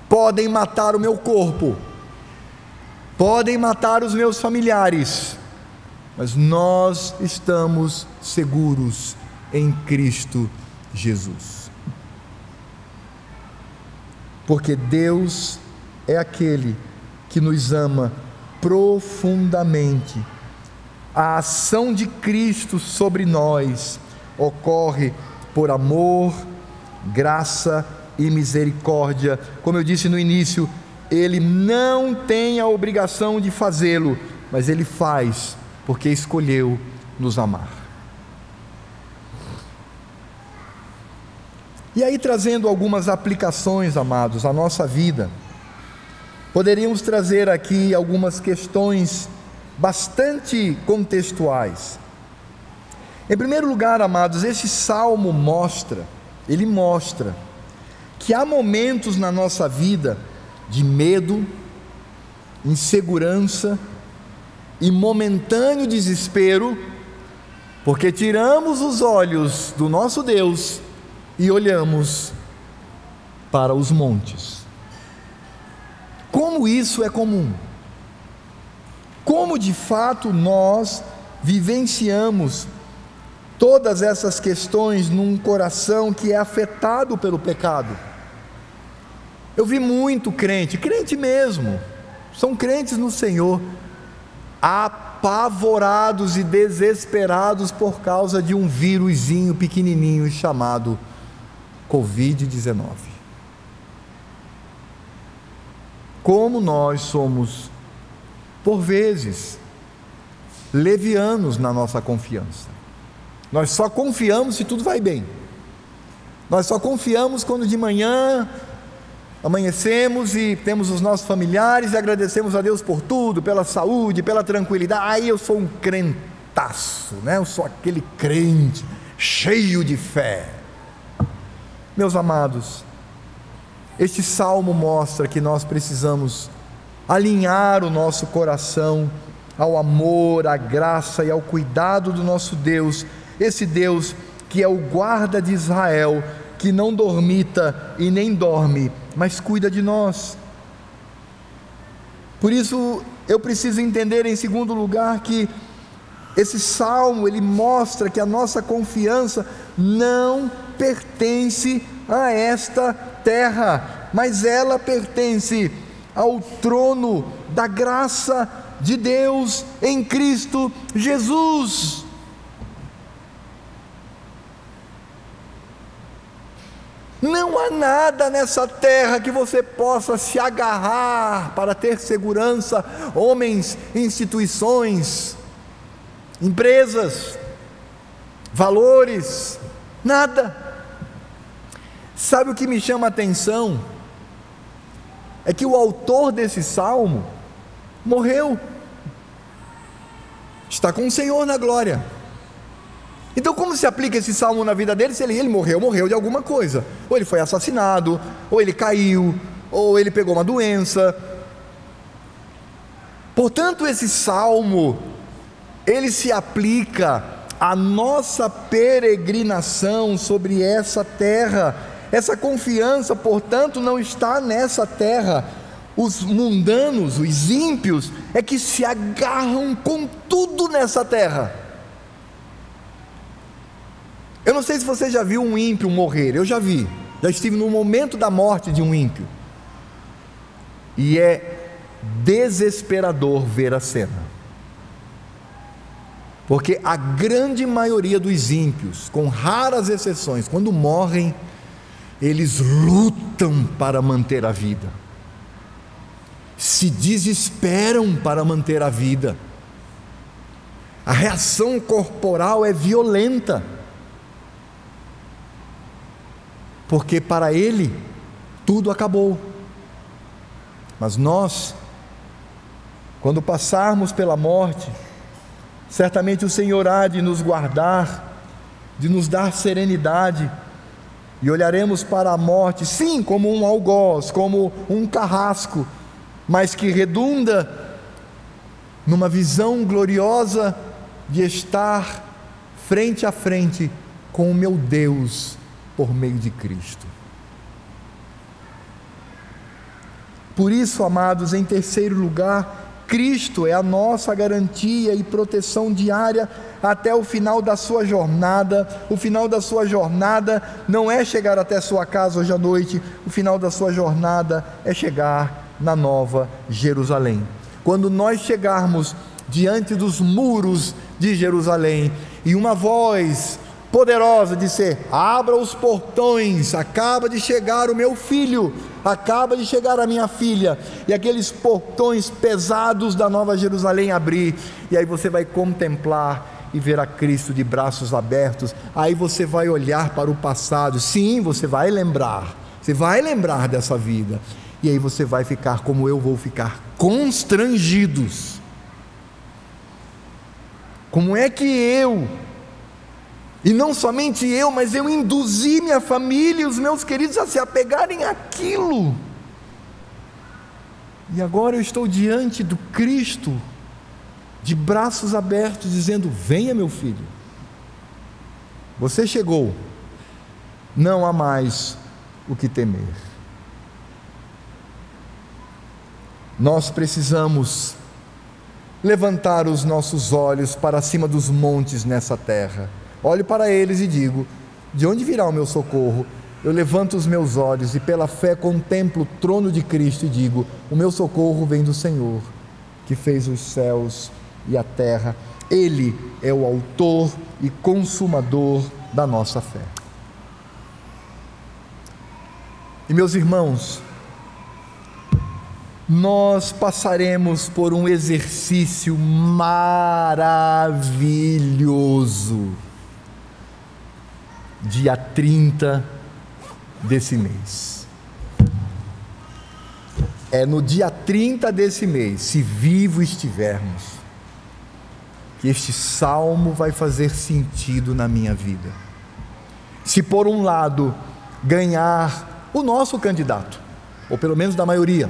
Podem matar o meu corpo, podem matar os meus familiares, mas nós estamos seguros em Cristo Jesus porque Deus é aquele que nos ama profundamente. A ação de Cristo sobre nós ocorre por amor, graça e misericórdia. Como eu disse no início, ele não tem a obrigação de fazê-lo, mas ele faz porque escolheu nos amar. E aí, trazendo algumas aplicações, amados, à nossa vida, poderíamos trazer aqui algumas questões bastante contextuais. Em primeiro lugar, amados, esse salmo mostra, ele mostra, que há momentos na nossa vida de medo, insegurança e momentâneo desespero, porque tiramos os olhos do nosso Deus e olhamos para os montes. Como isso é comum? Como de fato nós vivenciamos todas essas questões num coração que é afetado pelo pecado? Eu vi muito crente, crente mesmo, são crentes no Senhor, apavorados e desesperados por causa de um vírusinho pequenininho chamado Covid-19. Como nós somos, por vezes, levianos na nossa confiança. Nós só confiamos se tudo vai bem. Nós só confiamos quando de manhã amanhecemos e temos os nossos familiares e agradecemos a Deus por tudo, pela saúde, pela tranquilidade. Aí eu sou um crentaço, né? Eu sou aquele crente cheio de fé. Meus amados, este salmo mostra que nós precisamos alinhar o nosso coração ao amor, à graça e ao cuidado do nosso Deus, esse Deus que é o guarda de Israel, que não dormita e nem dorme, mas cuida de nós. Por isso, eu preciso entender em segundo lugar que esse salmo ele mostra que a nossa confiança não pertence a esta terra, mas ela pertence ao trono da graça de Deus em Cristo Jesus. Não há nada nessa terra que você possa se agarrar para ter segurança, homens, instituições, empresas, valores, nada. Sabe o que me chama a atenção? É que o autor desse salmo morreu, está com o Senhor na glória. Então, como se aplica esse salmo na vida dele? Se ele, ele morreu, morreu de alguma coisa. Ou ele foi assassinado, ou ele caiu, ou ele pegou uma doença. Portanto, esse salmo, ele se aplica à nossa peregrinação sobre essa terra. Essa confiança, portanto, não está nessa terra. Os mundanos, os ímpios, é que se agarram com tudo nessa terra eu não sei se você já viu um ímpio morrer, eu já vi, já estive no momento da morte de um ímpio. E é desesperador ver a cena. Porque a grande maioria dos ímpios, com raras exceções, quando morrem, eles lutam para manter a vida, se desesperam para manter a vida, a reação corporal é violenta. Porque para ele tudo acabou. Mas nós, quando passarmos pela morte, certamente o Senhor há de nos guardar, de nos dar serenidade, e olharemos para a morte, sim, como um algoz, como um carrasco, mas que redunda numa visão gloriosa de estar frente a frente com o meu Deus por meio de Cristo. Por isso, amados, em terceiro lugar, Cristo é a nossa garantia e proteção diária até o final da sua jornada. O final da sua jornada não é chegar até sua casa hoje à noite, o final da sua jornada é chegar na Nova Jerusalém. Quando nós chegarmos diante dos muros de Jerusalém e uma voz poderosa dizer: Abra os portões, acaba de chegar o meu filho, acaba de chegar a minha filha, e aqueles portões pesados da Nova Jerusalém abrir, e aí você vai contemplar e ver a Cristo de braços abertos, aí você vai olhar para o passado, sim, você vai lembrar, você vai lembrar dessa vida, e aí você vai ficar como eu vou ficar, constrangidos. Como é que eu, e não somente eu, mas eu induzi minha família e os meus queridos a se apegarem àquilo, e agora eu estou diante do Cristo, de braços abertos, dizendo: Venha, meu filho. Você chegou, não há mais o que temer. Nós precisamos levantar os nossos olhos para cima dos montes nessa terra. Olho para eles e digo: De onde virá o meu socorro? Eu levanto os meus olhos e pela fé contemplo o trono de Cristo e digo: O meu socorro vem do Senhor, que fez os céus e a terra. Ele é o autor e consumador da nossa fé. E meus irmãos, nós passaremos por um exercício maravilhoso. Dia 30 desse mês. É no dia 30 desse mês, se vivo estivermos, que este salmo vai fazer sentido na minha vida. Se por um lado ganhar o nosso candidato, ou pelo menos da maioria,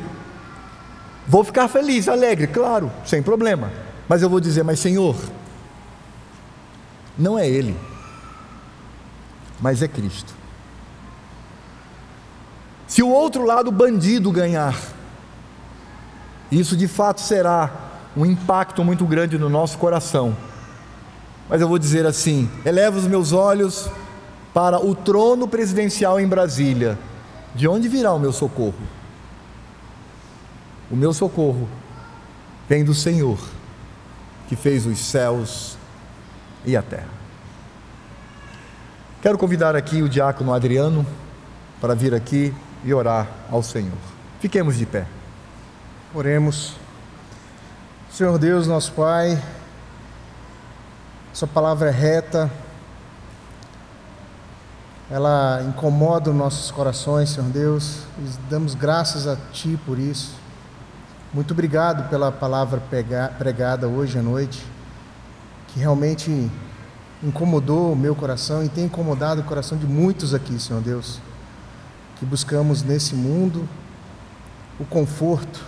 vou ficar feliz, alegre, claro, sem problema, mas eu vou dizer, mas Senhor, não é Ele, mas é Cristo. Se o outro lado bandido ganhar, isso de fato será um impacto muito grande no nosso coração. Mas eu vou dizer assim: elevo os meus olhos para o trono presidencial em Brasília. De onde virá o meu socorro? O meu socorro vem do Senhor, que fez os céus e a terra. Quero convidar aqui o diácono Adriano para vir aqui e orar ao Senhor. Fiquemos de pé. Oremos. Senhor Deus, nosso Pai, Sua palavra é reta, ela incomoda os nossos corações, Senhor Deus, e damos graças a Ti por isso. Muito obrigado pela palavra pregada hoje à noite, que realmente incomodou o meu coração e tem incomodado o coração de muitos aqui, Senhor Deus, que buscamos nesse mundo o conforto,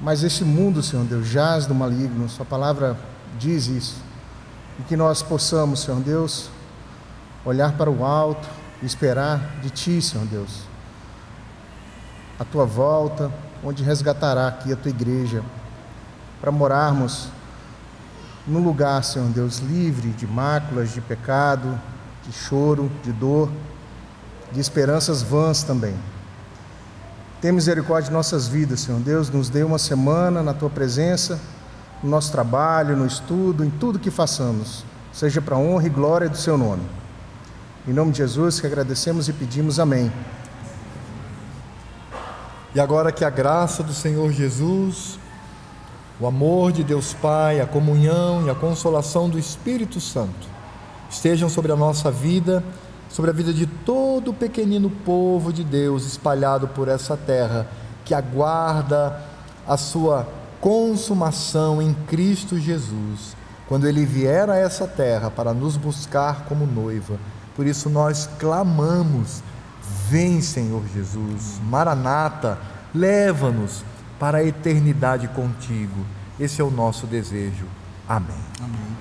mas este mundo, Senhor Deus, jaz do maligno, Sua palavra diz isso. E que nós possamos, Senhor Deus, olhar para o alto e esperar de Ti, Senhor Deus, a Tua volta, onde resgatará aqui a Tua igreja, para morarmos num lugar, Senhor Deus, livre de máculas, de pecado, de choro, de dor, de esperanças vãs também. Tem misericórdia de nossas vidas, Senhor Deus. Nos dê uma semana na tua presença, no nosso trabalho, no estudo, em tudo que façamos, seja para honra e glória do seu nome. Em nome de Jesus que agradecemos e pedimos amém. E agora que a graça do Senhor Jesus, o amor de Deus Pai, a comunhão e a consolação do Espírito Santo estejam sobre a nossa vida sobre a vida de todo o pequenino povo de Deus espalhado por essa terra, que aguarda a sua consumação em Cristo Jesus, quando ele vier a essa terra para nos buscar como noiva. Por isso nós clamamos: Vem, Senhor Jesus, Maranata, leva-nos para a eternidade contigo. Esse é o nosso desejo. Amém. Amém.